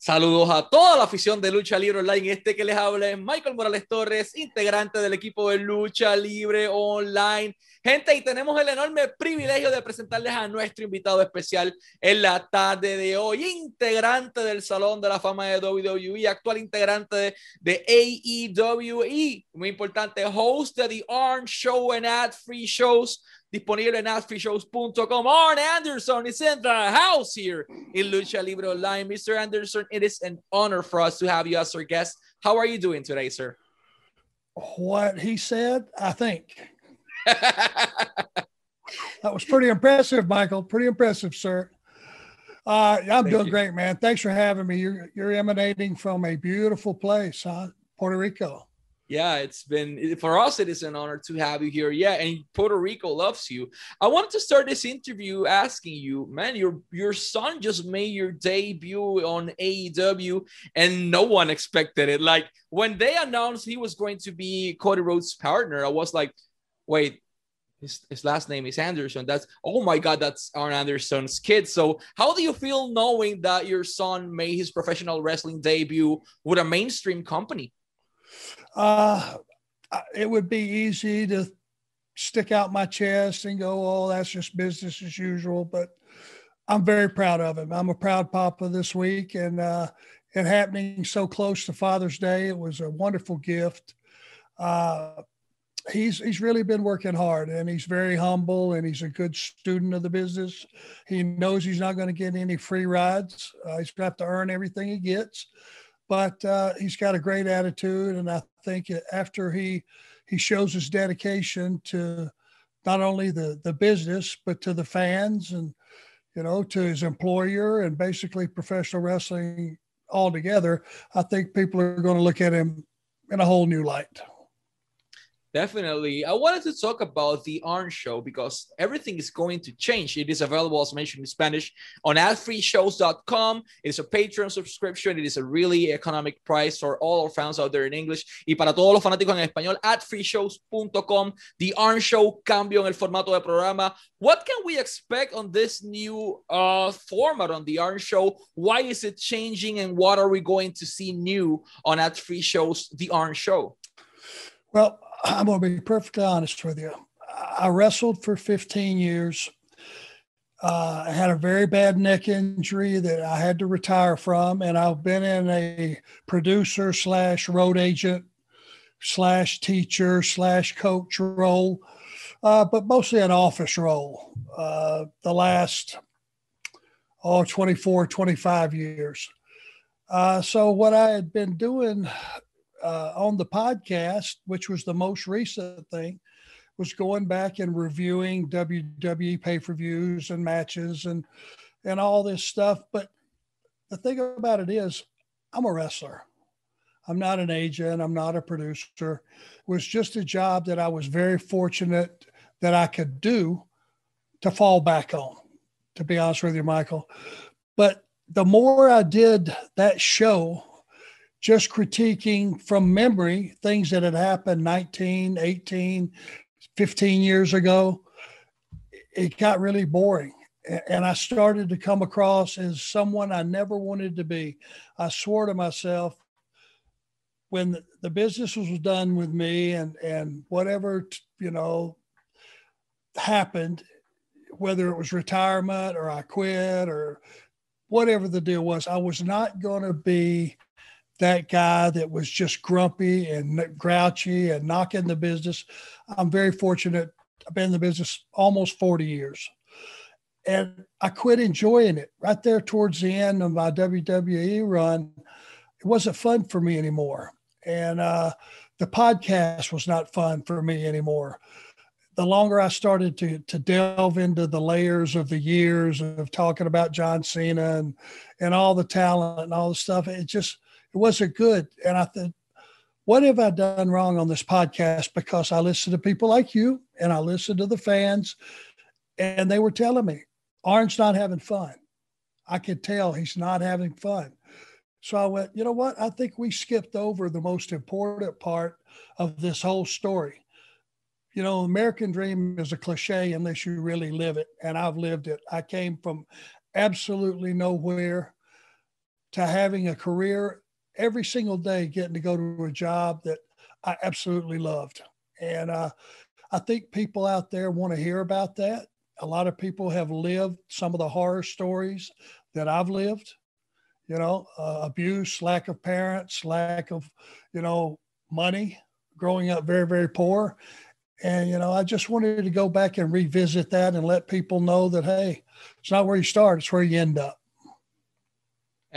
Saludos a toda la afición de Lucha Libre Online. Este que les habla es Michael Morales Torres, integrante del equipo de Lucha Libre Online. Gente, y tenemos el enorme privilegio de presentarles a nuestro invitado especial en la tarde de hoy, integrante del Salón de la Fama de WWE, actual integrante de, de AEW y, muy importante, host de The Orange Show and Ad Free Shows disponible en AdFreeShows.com. Arn Anderson is in the house here in Lucha Libre Online. Mr. Anderson, it is an honor for us to have you as our guest. How are you doing today, sir? What he said, I think. that was pretty impressive, Michael. Pretty impressive, sir. Uh, I'm Thank doing you. great, man. Thanks for having me. You're, you're emanating from a beautiful place, huh? Puerto Rico yeah it's been for us it is an honor to have you here yeah and puerto rico loves you i wanted to start this interview asking you man your your son just made your debut on aew and no one expected it like when they announced he was going to be cody rhodes partner i was like wait his, his last name is Anderson. That's oh my god, that's Arn Anderson's kid. So how do you feel knowing that your son made his professional wrestling debut with a mainstream company? Uh, it would be easy to stick out my chest and go, oh, that's just business as usual. But I'm very proud of him. I'm a proud papa this week. And uh, it happening so close to Father's Day, it was a wonderful gift. Uh, he's he's really been working hard and he's very humble and he's a good student of the business. He knows he's not going to get any free rides. Uh, he's got to earn everything he gets but uh, he's got a great attitude, and I think after he he shows his dedication to not only the the business but to the fans and you know to his employer and basically professional wrestling altogether, I think people are going to look at him in a whole new light. Definitely. I wanted to talk about the Arn Show because everything is going to change. It is available, as mentioned in Spanish, on adfreeshows.com. It is a Patreon subscription. It is a really economic price for all our fans out there in English. Y para todos los fanáticos en español, adfreeshows.com. The Arn Show cambio en el formato de programa. What can we expect on this new uh, format on the Arn Show? Why is it changing and what are we going to see new on Ad Free Shows, The Arn Show? Well, I'm going to be perfectly honest with you. I wrestled for 15 years. Uh, I had a very bad neck injury that I had to retire from, and I've been in a producer slash road agent slash teacher slash coach role, uh, but mostly an office role uh, the last oh, 24, 25 years. Uh, so, what I had been doing uh, on the podcast, which was the most recent thing, was going back and reviewing WWE pay per views and matches and and all this stuff. But the thing about it is, I'm a wrestler. I'm not an agent. I'm not a producer. It was just a job that I was very fortunate that I could do to fall back on, to be honest with you, Michael. But the more I did that show, just critiquing from memory things that had happened 19, 18, 15 years ago, it got really boring. And I started to come across as someone I never wanted to be. I swore to myself when the business was done with me and, and whatever, you know, happened, whether it was retirement or I quit or whatever the deal was, I was not going to be that guy that was just grumpy and grouchy and knocking the business. I'm very fortunate. I've been in the business almost 40 years. And I quit enjoying it right there towards the end of my WWE run. It wasn't fun for me anymore. And uh, the podcast was not fun for me anymore. The longer I started to, to delve into the layers of the years of talking about John Cena and, and all the talent and all the stuff, it just, it wasn't good. And I thought, what have I done wrong on this podcast? Because I listened to people like you and I listened to the fans, and they were telling me, Arn's not having fun. I could tell he's not having fun. So I went, you know what? I think we skipped over the most important part of this whole story. You know, American dream is a cliche unless you really live it. And I've lived it. I came from absolutely nowhere to having a career every single day, getting to go to a job that I absolutely loved. And uh, I think people out there want to hear about that. A lot of people have lived some of the horror stories that I've lived, you know, uh, abuse, lack of parents, lack of, you know, money, growing up very, very poor. And, you know, I just wanted to go back and revisit that and let people know that, hey, it's not where you start, it's where you end up.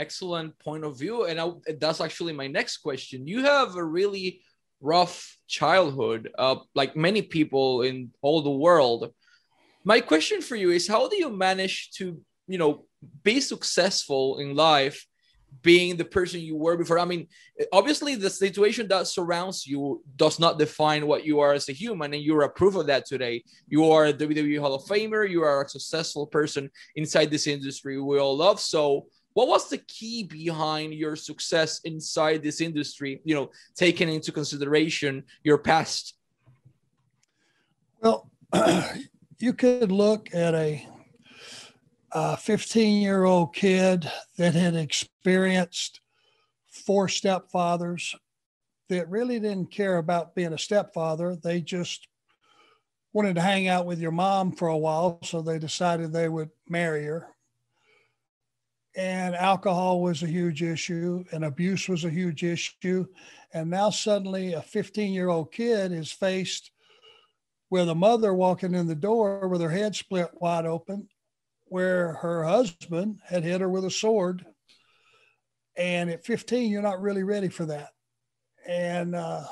Excellent point of view. And I, that's actually my next question. You have a really rough childhood, uh, like many people in all the world. My question for you is how do you manage to, you know, be successful in life being the person you were before. I mean, obviously, the situation that surrounds you does not define what you are as a human, and you're a proof of that today. You are a WWE Hall of Famer. You are a successful person inside this industry we all love. So, what was the key behind your success inside this industry? You know, taking into consideration your past. Well, you could look at a a 15 year old kid that had experienced four stepfathers that really didn't care about being a stepfather. They just wanted to hang out with your mom for a while. So they decided they would marry her. And alcohol was a huge issue, and abuse was a huge issue. And now suddenly a 15 year old kid is faced with a mother walking in the door with her head split wide open where her husband had hit her with a sword. And at 15, you're not really ready for that. And uh,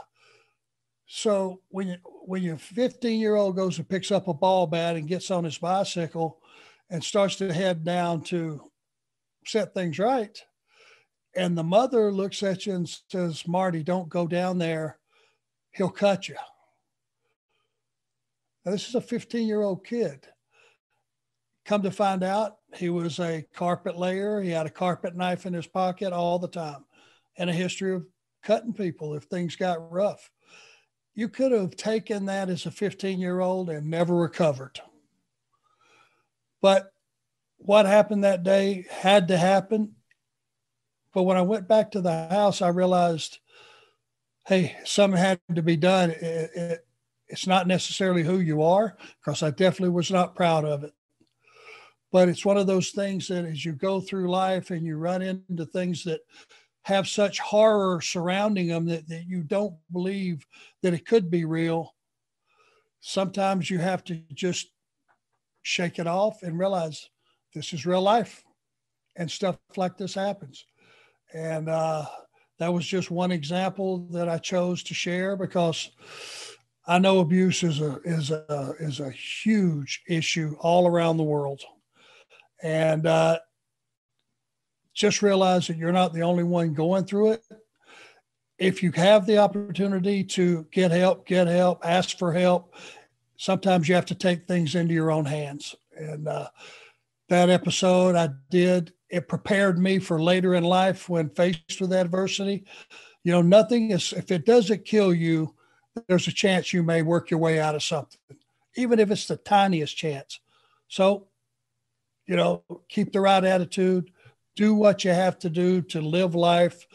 so when you, when your 15 year old goes and picks up a ball bat and gets on his bicycle and starts to head down to set things right, and the mother looks at you and says, Marty, don't go down there. He'll cut you. Now, this is a 15 year old kid. Come to find out, he was a carpet layer. He had a carpet knife in his pocket all the time and a history of cutting people if things got rough. You could have taken that as a 15 year old and never recovered. But what happened that day had to happen. But when I went back to the house, I realized, hey, something had to be done. It, it, it's not necessarily who you are, because I definitely was not proud of it but it's one of those things that as you go through life and you run into things that have such horror surrounding them that, that you don't believe that it could be real sometimes you have to just shake it off and realize this is real life and stuff like this happens and uh, that was just one example that i chose to share because i know abuse is a is a is a huge issue all around the world and uh, just realize that you're not the only one going through it. If you have the opportunity to get help, get help, ask for help. Sometimes you have to take things into your own hands. And uh, that episode I did, it prepared me for later in life when faced with adversity. You know, nothing is, if it doesn't kill you, there's a chance you may work your way out of something, even if it's the tiniest chance. So you know, keep the right attitude, do what you have to do to live life.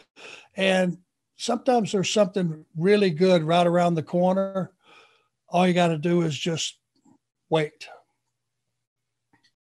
And sometimes there's something really good right around the corner. All you got to do is just wait.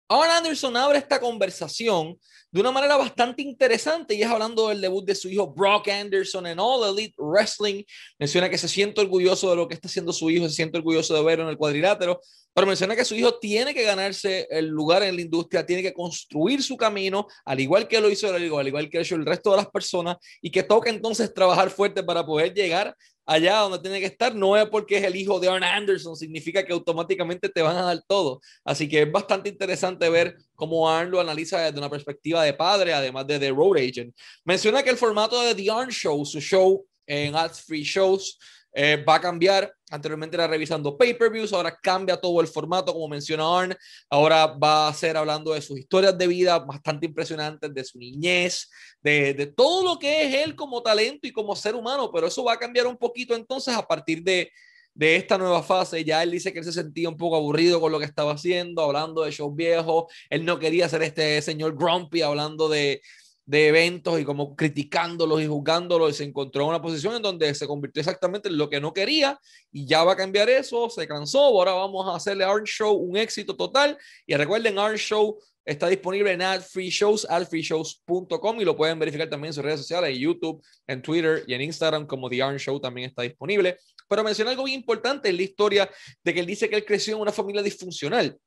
Ahora Anderson abre esta conversación de una manera bastante interesante y es hablando del debut de su hijo Brock Anderson en All Elite Wrestling. Menciona que se siente orgulloso de lo que está haciendo su hijo, se siente orgulloso de verlo en el cuadrilátero, pero menciona que su hijo tiene que ganarse el lugar en la industria, tiene que construir su camino, al igual que lo hizo al igual que hizo el resto de las personas, y que toca entonces trabajar fuerte para poder llegar allá donde tiene que estar. No es porque es el hijo de Arn Anderson, significa que automáticamente te van a dar todo. Así que es bastante interesante ver cómo Arn lo analiza desde una perspectiva de padre, además de The Road Agent. Menciona que el formato de The Arn Show, su show en Ads Free Shows, eh, va a cambiar. Anteriormente era revisando pay-per-views, ahora cambia todo el formato, como menciona Arn. Ahora va a ser hablando de sus historias de vida bastante impresionantes, de su niñez, de, de todo lo que es él como talento y como ser humano. Pero eso va a cambiar un poquito entonces a partir de, de esta nueva fase. Ya él dice que él se sentía un poco aburrido con lo que estaba haciendo, hablando de shows viejos. Él no quería ser este señor grumpy hablando de, de eventos y como criticándolos y juzgándolos y se encontró en una posición en donde se convirtió exactamente en lo que no quería y ya va a cambiar eso, se cansó, ahora vamos a hacerle a Art Show un éxito total y recuerden Art Show está disponible en Ad Free Shows, adfreeshows.com y lo pueden verificar también en sus redes sociales, en YouTube, en Twitter y en Instagram como The Arn Show también está disponible. Pero menciona algo bien importante en la historia de que él dice que él creció en una familia disfuncional.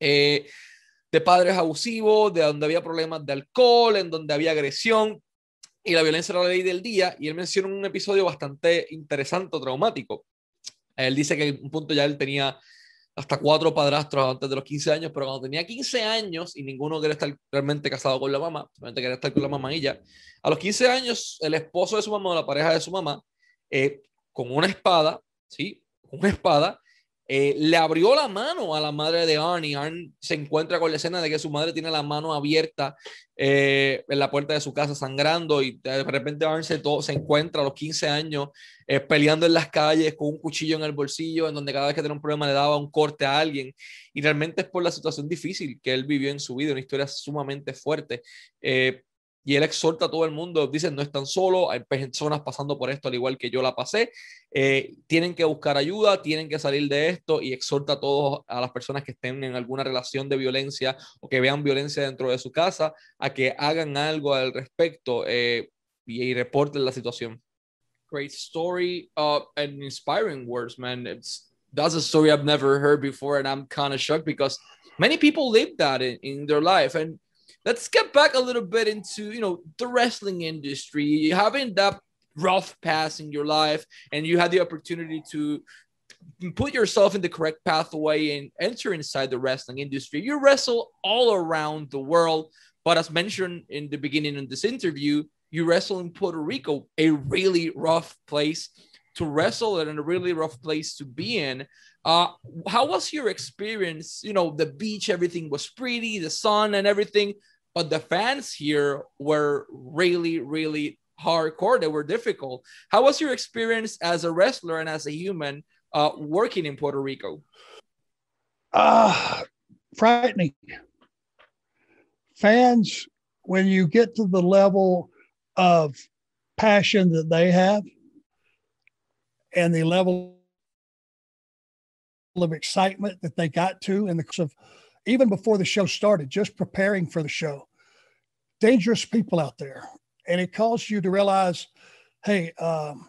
Eh, de padres abusivos, de donde había problemas de alcohol, en donde había agresión y la violencia era la ley del día. Y él menciona un episodio bastante interesante o traumático. Él dice que en un punto ya él tenía hasta cuatro padrastros antes de los 15 años, pero cuando tenía 15 años y ninguno quería estar realmente casado con la mamá, solamente quería estar con la mamá y ya, a los 15 años el esposo de su mamá o la pareja de su mamá, eh, con una espada, ¿sí? Una espada, eh, le abrió la mano a la madre de Arnie. Arnie se encuentra con la escena de que su madre tiene la mano abierta eh, en la puerta de su casa sangrando y de repente Arnie se, se encuentra a los 15 años eh, peleando en las calles con un cuchillo en el bolsillo, en donde cada vez que tenía un problema le daba un corte a alguien. Y realmente es por la situación difícil que él vivió en su vida, una historia sumamente fuerte y él exhorta a todo el mundo, dice, no están solos, hay personas pasando por esto al igual que yo la pasé, eh, tienen que buscar ayuda, tienen que salir de esto y exhorta a todos, a las personas que estén en alguna relación de violencia o que vean violencia dentro de su casa, a que hagan algo al respecto eh, y, reporten la situación. Great story uh, and inspiring words, man. It's, that's a story I've never heard before and I'm kind of shocked because many people live that in, in their life and let's get back a little bit into you know the wrestling industry. You having that rough pass in your life and you had the opportunity to put yourself in the correct pathway and enter inside the wrestling industry. You wrestle all around the world but as mentioned in the beginning of this interview you wrestle in puerto rico a really rough place to wrestle and a really rough place to be in. Uh, how was your experience? You know the beach everything was pretty the sun and everything but the fans here were really, really hardcore. They were difficult. How was your experience as a wrestler and as a human uh, working in Puerto Rico? Uh, frightening. Fans, when you get to the level of passion that they have and the level of excitement that they got to in the course of even before the show started, just preparing for the show. Dangerous people out there. And it caused you to realize, hey, um,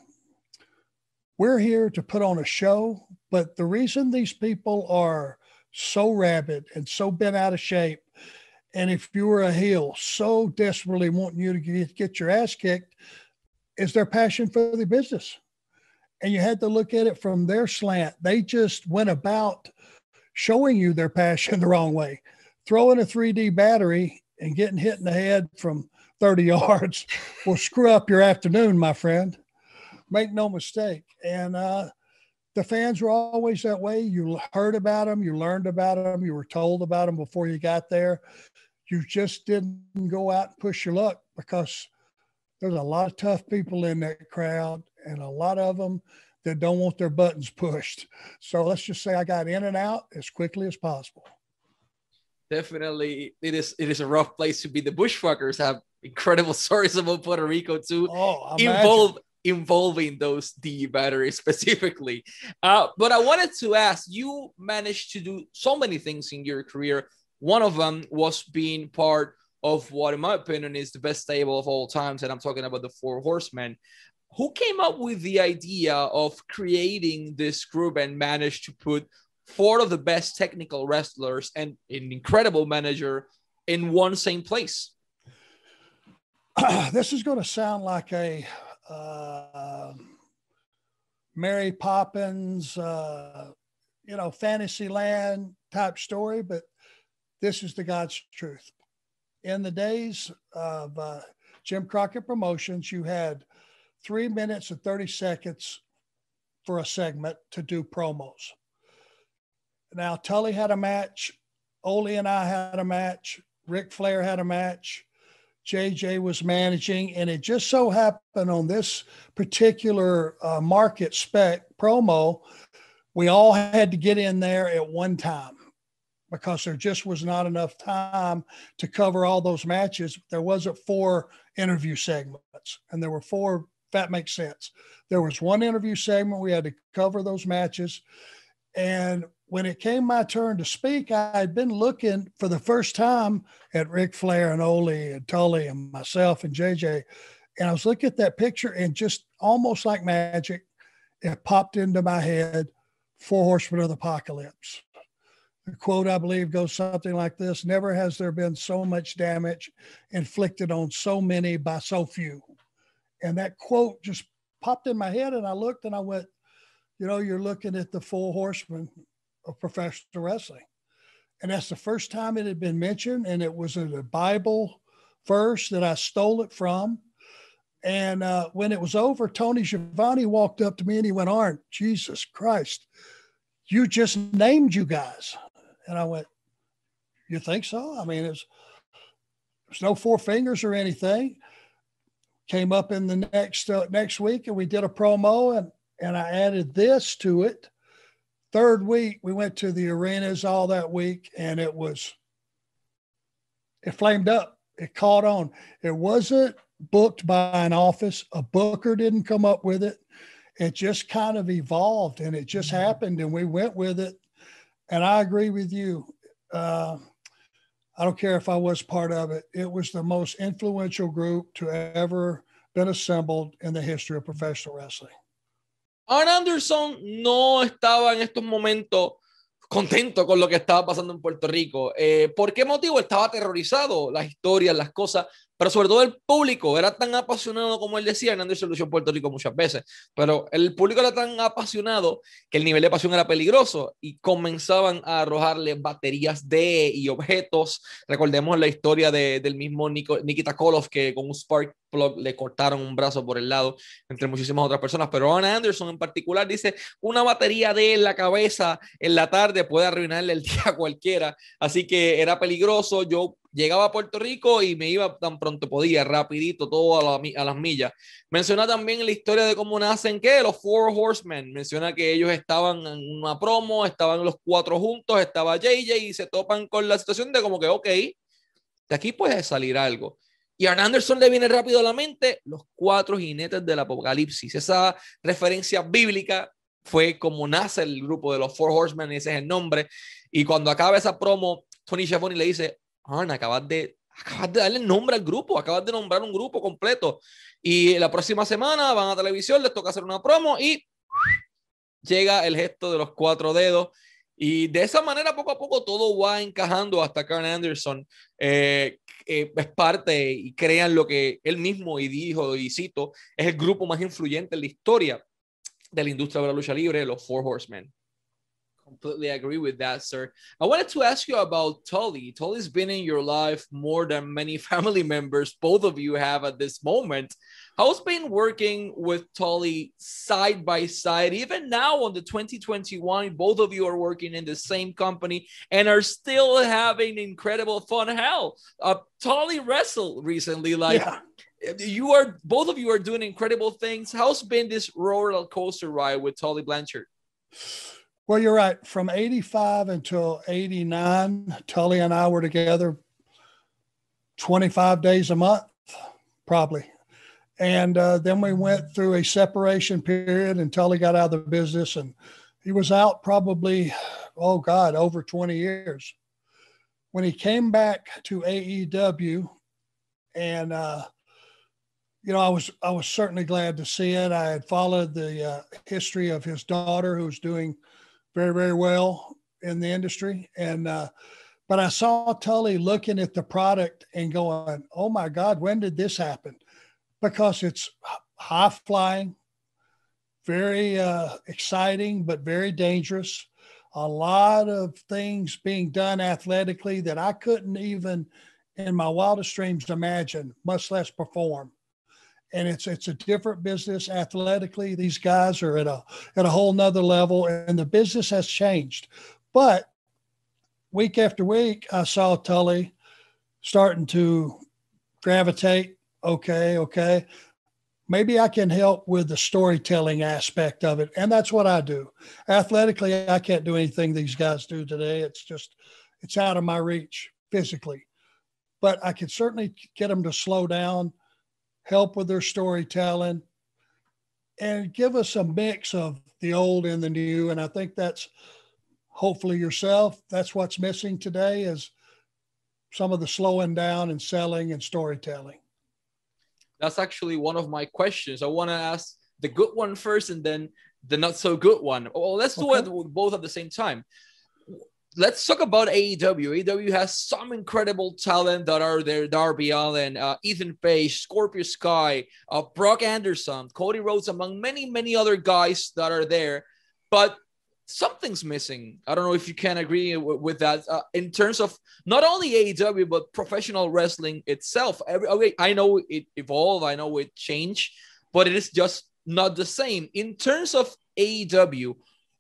we're here to put on a show, but the reason these people are so rabid and so bent out of shape, and if you were a heel, so desperately wanting you to get, get your ass kicked, is their passion for the business. And you had to look at it from their slant. They just went about showing you their passion the wrong way. Throwing a 3D battery and getting hit in the head from 30 yards will screw up your afternoon, my friend. Make no mistake. And uh, the fans were always that way. You heard about them, you learned about them, you were told about them before you got there. You just didn't go out and push your luck because there's a lot of tough people in that crowd, and a lot of them that don't want their buttons pushed. So let's just say I got in and out as quickly as possible. Definitely, it is. It is a rough place to be. The bushwhackers have incredible stories about Puerto Rico too, oh, involve, involving those D batteries specifically. Uh, but I wanted to ask, you managed to do so many things in your career. One of them was being part of what, in my opinion, is the best stable of all times, and I'm talking about the Four Horsemen who came up with the idea of creating this group and managed to put four of the best technical wrestlers and an incredible manager in one same place? this is going to sound like a uh, Mary Poppins, uh, you know, Fantasyland type story, but this is the God's truth. In the days of uh, Jim Crockett Promotions, you had three minutes and 30 seconds for a segment to do promos. Now, Tully had a match. Ole and I had a match. Ric Flair had a match. JJ was managing, and it just so happened on this particular uh, market spec promo, we all had to get in there at one time. because there just was not enough time to cover all those matches. There wasn't four interview segments, and there were four. That makes sense. There was one interview segment. We had to cover those matches. And when it came my turn to speak, I had been looking for the first time at Ric Flair and Ole and Tully and myself and JJ. And I was looking at that picture and just almost like magic, it popped into my head Four Horsemen of the Apocalypse. The quote, I believe, goes something like this Never has there been so much damage inflicted on so many by so few. And that quote just popped in my head. And I looked and I went, You know, you're looking at the Four Horsemen of professional wrestling. And that's the first time it had been mentioned. And it was in a Bible verse that I stole it from. And uh, when it was over, Tony Schiavone walked up to me and he went, Arn, Jesus Christ, you just named you guys. And I went, You think so? I mean, it's there's no four fingers or anything. Came up in the next uh, next week and we did a promo and and I added this to it. Third week, we went to the arenas all that week and it was it flamed up. It caught on. It wasn't booked by an office. A booker didn't come up with it. It just kind of evolved and it just mm-hmm. happened and we went with it. And I agree with you. Uh, I don't care if I was part of it. It was the most influential group to ever been assembled in the history of professional wrestling. Arn Anderson no estaba en estos momentos contento con lo que estaba pasando en Puerto Rico. Eh, ¿Por qué motivo? Estaba aterrorizado, las historias, las cosas, pero sobre todo el público era tan apasionado como él decía, Hernández solución Puerto Rico muchas veces, pero el público era tan apasionado que el nivel de pasión era peligroso y comenzaban a arrojarle baterías de y objetos. Recordemos la historia de, del mismo Nikita Koloff que con un spark plug le cortaron un brazo por el lado, entre muchísimas otras personas, pero Ron Anderson en particular dice, una batería de en la cabeza en la tarde puede arruinarle el día a cualquiera, así que era peligroso. Yo llegaba a Puerto Rico y me iba tan pronto podía, rapidito, todo a, a, las millas. Menciona también la historia de cómo nacen, ¿qué? Los Four Horsemen. Menciona que ellos estaban en una promo, estaban los cuatro juntos, estaba JJ y se topan con la situación de como que, ok, de aquí puede salir algo. Y a Anderson le viene rápido a la mente los cuatro jinetes del apocalipsis. Esa referencia bíblica fue como nace el grupo de los Four Horsemen, ese es el nombre. Y cuando acaba esa promo, Tony Schiavone le dice, Arn, acabas de, acabas de darle nombre al grupo, acabas de nombrar un grupo completo. Y la próxima semana van a televisión, les toca hacer una promo y llega el gesto de los cuatro dedos. Y de esa manera, poco a poco, todo va encajando hasta Carl Anderson. Eh, eh, es parte y crean lo que él mismo y dijo y cito, es el grupo más influyente en la historia de la industria de la lucha libre, los Four Horsemen. Completely agree with that, sir. I wanted to ask you about Tully. Tully's been in your life more than many family members, both of you have at this moment. How's been working with Tully side by side? Even now on the 2021, both of you are working in the same company and are still having incredible fun. Hell, uh, Tully wrestled recently. Like yeah. you are, both of you are doing incredible things. How's been this roller coaster ride with Tully Blanchard? Well, you're right. From 85 until 89, Tully and I were together 25 days a month, probably. And uh, then we went through a separation period and Tully got out of the business and he was out probably, oh God, over 20 years. When he came back to AEW and, uh, you know, I was I was certainly glad to see it. I had followed the uh, history of his daughter, who's doing very, very well in the industry. And, uh, but I saw Tully looking at the product and going, oh my God, when did this happen? Because it's high flying, very uh, exciting, but very dangerous. A lot of things being done athletically that I couldn't even in my wildest dreams imagine, much less perform and it's it's a different business athletically. These guys are at a at a whole nother level, and the business has changed. But week after week, I saw Tully starting to gravitate. Okay, okay. Maybe I can help with the storytelling aspect of it. And that's what I do. Athletically, I can't do anything these guys do today. It's just, it's out of my reach physically. But I can certainly get them to slow down, help with their storytelling, and give us a mix of the old and the new. And I think that's hopefully yourself. That's what's missing today is some of the slowing down and selling and storytelling. That's actually one of my questions. I want to ask the good one first and then the not so good one. Well, let's do okay. it both at the same time. Let's talk about AEW. AEW has some incredible talent that are there: Darby Allin, uh, Ethan Page, Scorpio Sky, uh, Brock Anderson, Cody Rhodes, among many, many other guys that are there. But something's missing. I don't know if you can agree with, that uh, in terms of not only AEW but professional wrestling itself. Every, okay, I know it evolved, I know it changed, but it is just not the same. In terms of AEW,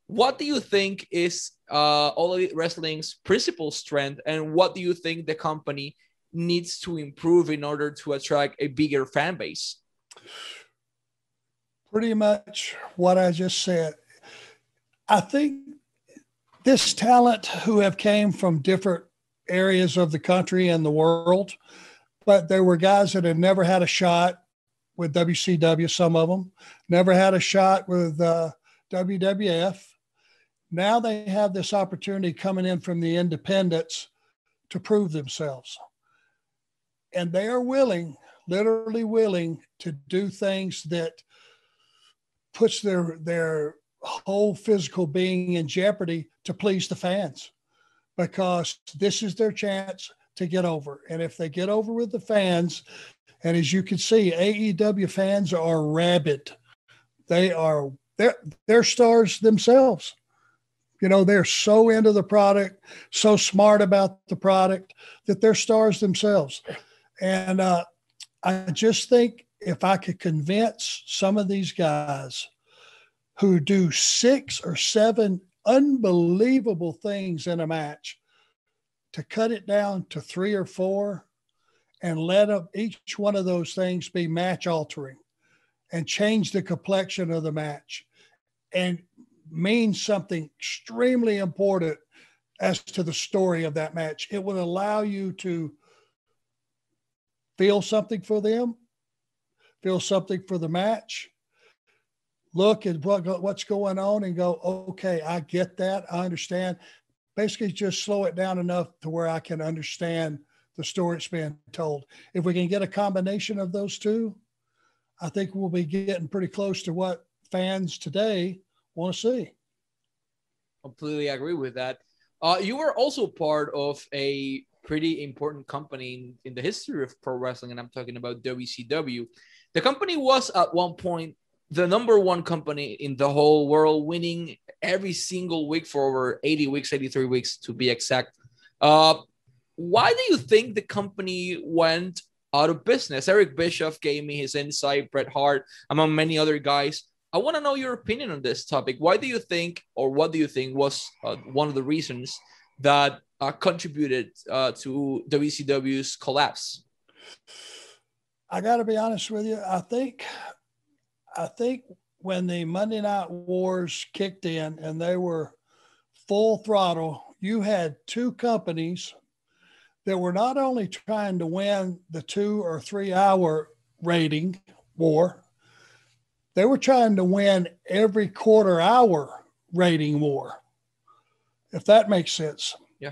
what do you think is uh, All Elite Wrestling's principal strength, and what do you think the company needs to improve in order to attract a bigger fan base? Pretty much what I just said I think this talent who have came from different areas of the country and the world, but there were guys that had never had a shot with WCW, some of them, never had a shot with uh, WWF. Now they have this opportunity coming in from the independents to prove themselves. And they are willing, literally willing, to do things that puts their their whole physical being in jeopardy to please the fans because this is their chance to get over. And if they get over with the fans, and as you can see, AEW fans are rabid. They are they're they're stars themselves. You know, they're so into the product, so smart about the product that they're stars themselves. And uh, I just think if I could convince some of these guys who do six or seven unbelievable things in a match to cut it down to three or four and let each one of those things be match altering and change the complexion of the match and mean something extremely important as to the story of that match. It would allow you to feel something for them, feel something for the match, look at what, what's going on and go, okay, I get that. I understand. Basically, just slow it down enough to where I can understand the story it's being told. If we can get a combination of those two, I think we'll be getting pretty close to what fans today want to see. Completely agree with that. Uh, you were also part of a pretty important company in, in the history of pro wrestling, and I'm talking about WCW. The company was at one point the number one company in the whole world, winning every single week for over 80 weeks, 83 weeks to be exact. Uh, why do you think the company went out of business? Eric Bischoff gave me his insight, Bret Hart, among many other guys. I want to know your opinion on this topic. Why do you think, or what do you think was uh, one of the reasons that uh, contributed uh, to WCW's collapse? I got to be honest with you. I think I think when the Monday Night Wars kicked in and they were full throttle, you had two companies that were not only trying to win the two or three hour rating war, they were trying to win every quarter hour rating war, if that makes sense. Yeah.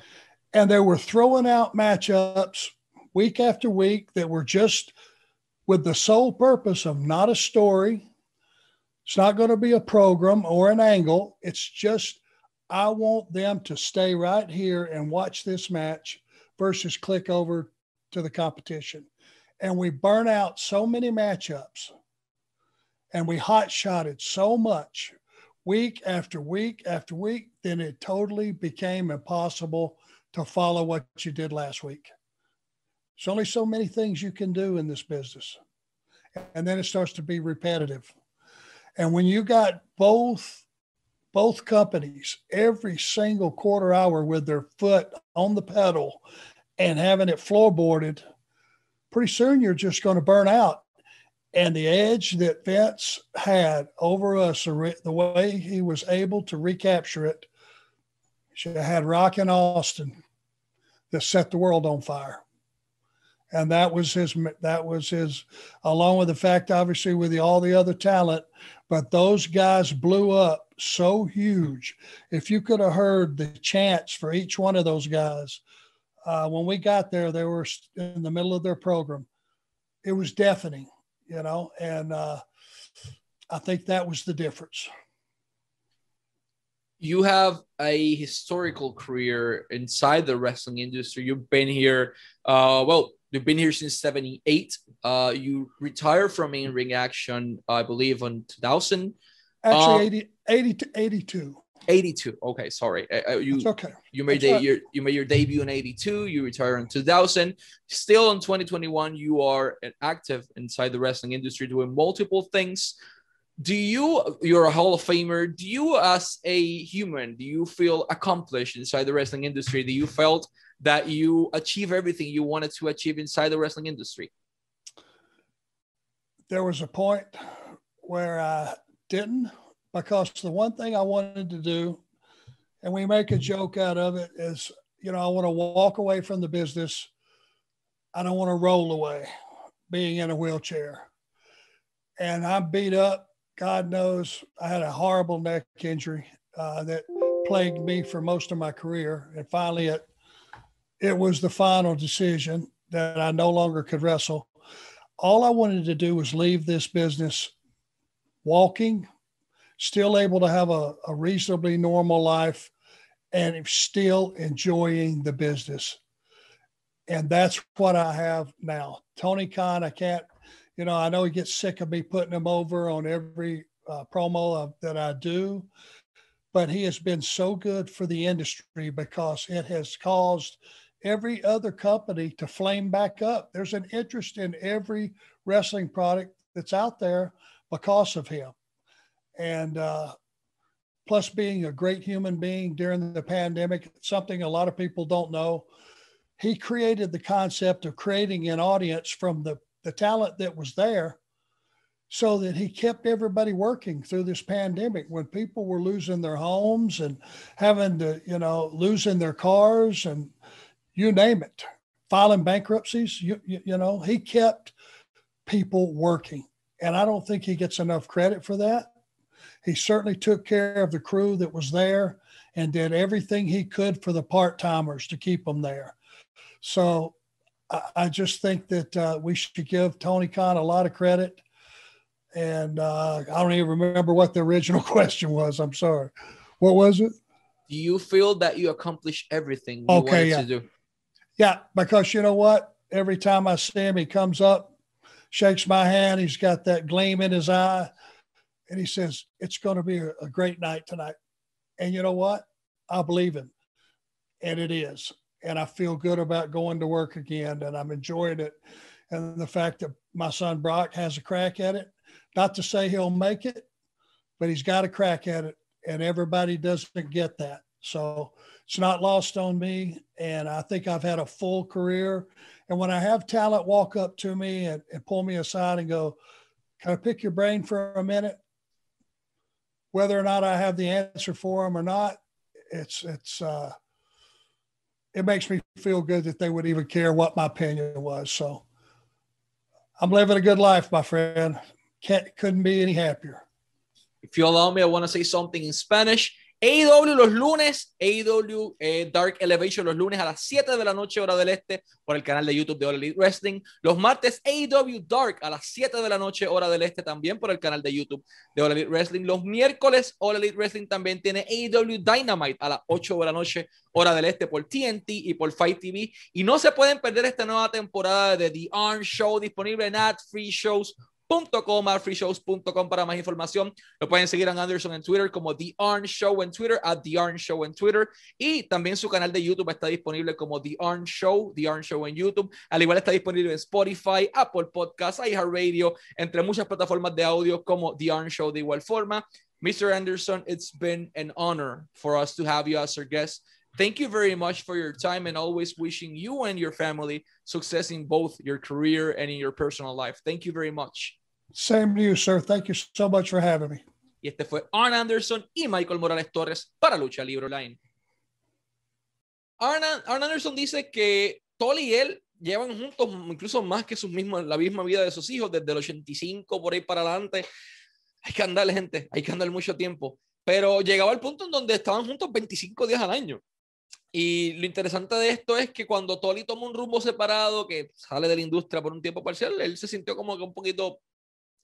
And they were throwing out matchups week after week that were just with the sole purpose of not a story, it's not going to be a program or an angle. It's just, I want them to stay right here and watch this match versus click over to the competition. And we burn out so many matchups and we hot shotted so much week after week after week, then it totally became impossible to follow what you did last week. There's only so many things you can do in this business. And then it starts to be repetitive. And when you got both both companies every single quarter hour with their foot on the pedal and having it floorboarded, pretty soon you're just going to burn out. And the edge that Vince had over us, the way he was able to recapture it, have had Rock and Austin that set the world on fire. And that was his, that was his, along with the fact, obviously, with the, all the other talent, but those guys blew up so huge. If you could have heard the chants for each one of those guys, uh, when we got there, they were in the middle of their program. It was deafening, you know, and uh, I think that was the difference you have a historical career inside the wrestling industry. You've been here, uh, well, you've been here since 78. Uh, you retired from in ring action, I believe, in 2000. Actually, uh, 80, 80 82. 82. Okay, sorry. Uh, you, okay. You made de- your you made your debut in 82. You retired in 2000. Still in 2021, you are active inside the wrestling industry, doing multiple things do you you're a hall of famer do you as a human do you feel accomplished inside the wrestling industry do you felt that you achieve everything you wanted to achieve inside the wrestling industry there was a point where i didn't because the one thing i wanted to do and we make a joke out of it is you know i want to walk away from the business i don't want to roll away being in a wheelchair and i'm beat up God knows I had a horrible neck injury uh, that plagued me for most of my career. And finally, it, it was the final decision that I no longer could wrestle. All I wanted to do was leave this business walking, still able to have a, a reasonably normal life, and still enjoying the business. And that's what I have now. Tony Khan, I can't you know, I know he gets sick of me putting him over on every uh, promo of, that I do, but he has been so good for the industry because it has caused every other company to flame back up. There's an interest in every wrestling product that's out there because of him. And uh, plus, being a great human being during the pandemic, something a lot of people don't know. He created the concept of creating an audience from the the talent that was there so that he kept everybody working through this pandemic when people were losing their homes and having to, you know, losing their cars and you name it, filing bankruptcies. You, you, you know, he kept people working. And I don't think he gets enough credit for that. He certainly took care of the crew that was there and did everything he could for the part timers to keep them there. So I, just think that uh, we should give Tony Khan a lot of credit. And uh, I don't even remember what the original question was. I'm sorry. What was it? Do you feel that you accomplished everything you okay, yeah. to do? Yeah, because you know what? Every time I see him, he comes up, shakes my hand. He's got that gleam in his eye, and he says, "It's going to be a, a great night tonight." And you know what? I believe him, and it is and I feel good about going to work again and I'm enjoying it. And the fact that my son Brock has a crack at it, not to say he'll make it, but he's got a crack at it and everybody doesn't get that. So it's not lost on me. And I think I've had a full career. And when I have talent walk up to me and, and pull me aside and go, Can I pick your brain for a minute? Whether or not I have the answer for them or not, it's, it's, uh, it makes me feel good that they would even care what my opinion was. So I'm living a good life, my friend. Can't, couldn't be any happier. If you allow me, I want to say something in Spanish. AEW los lunes, AEW eh, Dark Elevation los lunes a las 7 de la noche, hora del este, por el canal de YouTube de All Elite Wrestling. Los martes, AEW Dark a las 7 de la noche, hora del este, también por el canal de YouTube de All Elite Wrestling. Los miércoles, All Elite Wrestling también tiene AEW Dynamite a las 8 de la noche, hora del este, por TNT y por Fight TV. Y no se pueden perder esta nueva temporada de The Arn Show, disponible en Ad Free Shows .com, freeshows.com para más información. Lo pueden seguir a Anderson en Twitter como The Arn Show en Twitter, at The Arn Show en Twitter. Y también su canal de YouTube está disponible como The Arn Show, The Arn Show en YouTube. Al igual está disponible en Spotify, Apple Podcasts, iHeartRadio, entre muchas plataformas de audio como The Arn Show de igual forma. Mr. Anderson, it's been an honor for us to have you as our guest. Thank you very much for your time and always wishing you and your family success in both your career and in your personal life. Thank you very much. Same to you, sir. Thank you so much for having me. Y este fue Arn Anderson y Michael Morales Torres para Lucha Libre Online. Arn, Anderson dice que Tolly y él llevan juntos incluso más que sus mismos, la misma vida de sus hijos, desde el 85 por ahí para adelante. Hay que andarle, gente, hay que andar mucho tiempo. Pero llegaba al punto en donde estaban juntos 25 días al año. Y lo interesante de esto es que cuando Tolly toma un rumbo separado, que sale de la industria por un tiempo parcial, él se sintió como que un poquito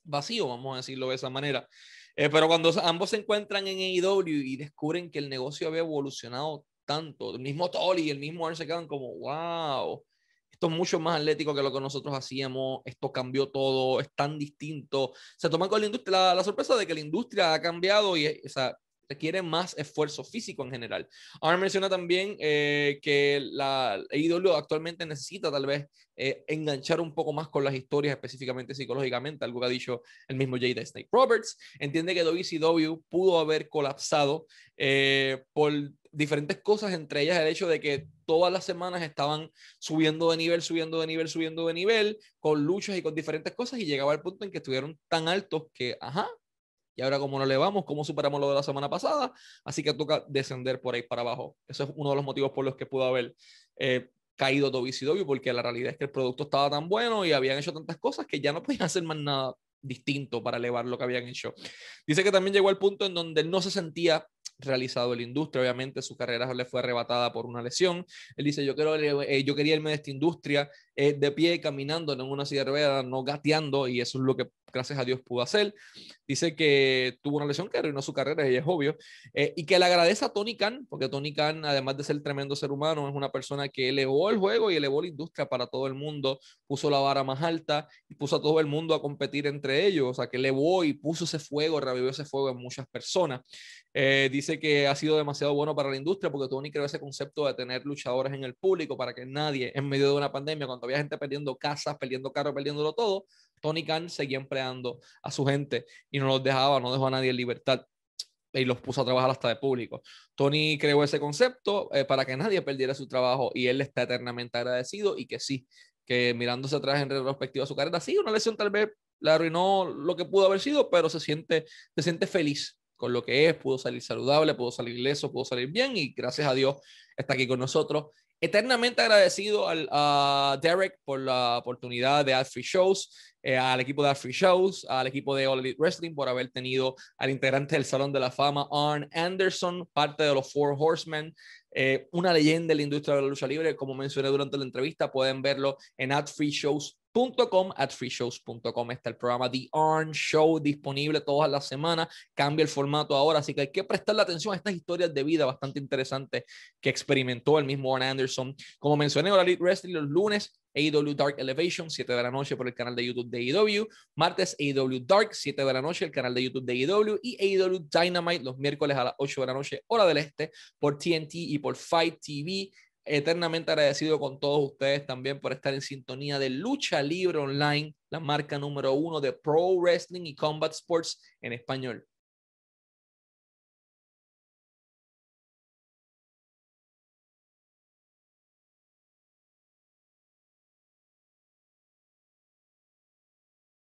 vacío, vamos a decirlo de esa manera. Eh, pero cuando ambos se encuentran en AEW y descubren que el negocio había evolucionado tanto, el mismo Tolly y el mismo Arn se quedan como, wow, esto es mucho más atlético que lo que nosotros hacíamos, esto cambió todo, es tan distinto. Se toman con la industria la, sorpresa de que la industria ha cambiado y o sea, requiere más esfuerzo físico en general. Ahora menciona también eh, que la AEW actualmente necesita tal vez eh, enganchar un poco más con las historias, específicamente psicológicamente, algo que ha dicho el mismo Jada Snake Roberts. Entiende que WCW pudo haber colapsado eh, por diferentes cosas, entre ellas el hecho de que todas las semanas estaban subiendo de nivel, subiendo de nivel, subiendo de nivel, con luchas y con diferentes cosas, y llegaba al punto en que estuvieron tan altos que, ajá, y ahora como no le vamos, cómo superamos lo de la semana pasada, así que toca descender por ahí para abajo. Eso es uno de los motivos por los que pudo haber eh, caído WCW, porque la realidad es que el producto estaba tan bueno y habían hecho tantas cosas que ya no podían hacer más nada distinto para elevar lo que habían hecho. Dice que también llegó al punto en donde no se sentía realizado en la industria. Obviamente su carrera le fue arrebatada por una lesión. Él dice, yo, quiero, eh, yo quería irme de esta industria eh, de pie, caminando, en una silla de ruedas, no gateando, y eso es lo que gracias a Dios pudo hacer. Dice que tuvo una lesión que arruinó su carrera, y es obvio, eh, y que le agradece a Tony Khan, porque Tony Khan, además de ser tremendo ser humano, es una persona que elevó el juego y elevó la industria para todo el mundo, puso la vara más alta y puso a todo el mundo a competir entre ellos, o sea, que elevó y puso ese fuego, revivió ese fuego en muchas personas. dice que ha sido demasiado bueno para la industria porque Tony creó ese concepto de tener luchadores en el público para que nadie, en medio de una pandemia, cuando había gente perdiendo casas, perdiendo carros, perdiéndolo todo, Tony Khan seguía empleando a su gente y no los dejaba, no dejó a nadie en libertad y los puso a trabajar hasta de público. Tony creó ese concepto eh, para que nadie perdiera su trabajo y él está eternamente agradecido y que sí, que mirándose atrás en retrospectiva su carrera, sí, una lesión tal vez le arruinó lo que pudo haber sido, pero se siente, se siente feliz con lo que es, pudo salir saludable, pudo salir leso, pudo salir bien y gracias a Dios está aquí con nosotros. Eternamente agradecido al, a Derek por la oportunidad de Ad Free Shows, eh, al equipo de Ad Free Shows, al equipo de All Elite Wrestling por haber tenido al integrante del Salón de la Fama, Arn Anderson, parte de los Four Horsemen, eh, una leyenda de la industria de la lucha libre, como mencioné durante la entrevista, pueden verlo en Ad Free Shows .com, at freeshows.com está el programa The Arn Show disponible todas las semanas, cambia el formato ahora, así que hay que prestarle atención a estas historias de vida bastante interesantes que experimentó el mismo Arn Anderson. Como mencioné, All Elite Wrestling los lunes, AEW Dark Elevation, 7 de la noche por el canal de YouTube de AEW, martes AEW Dark, 7 de la noche, el canal de YouTube de AEW y AEW Dynamite los miércoles a las 8 de la noche, hora del este, por TNT y por Fight TV eternamente agradecido con todos ustedes también por estar en sintonía de Lucha Libre Online, la marca número uno de Pro Wrestling y Combat Sports en español.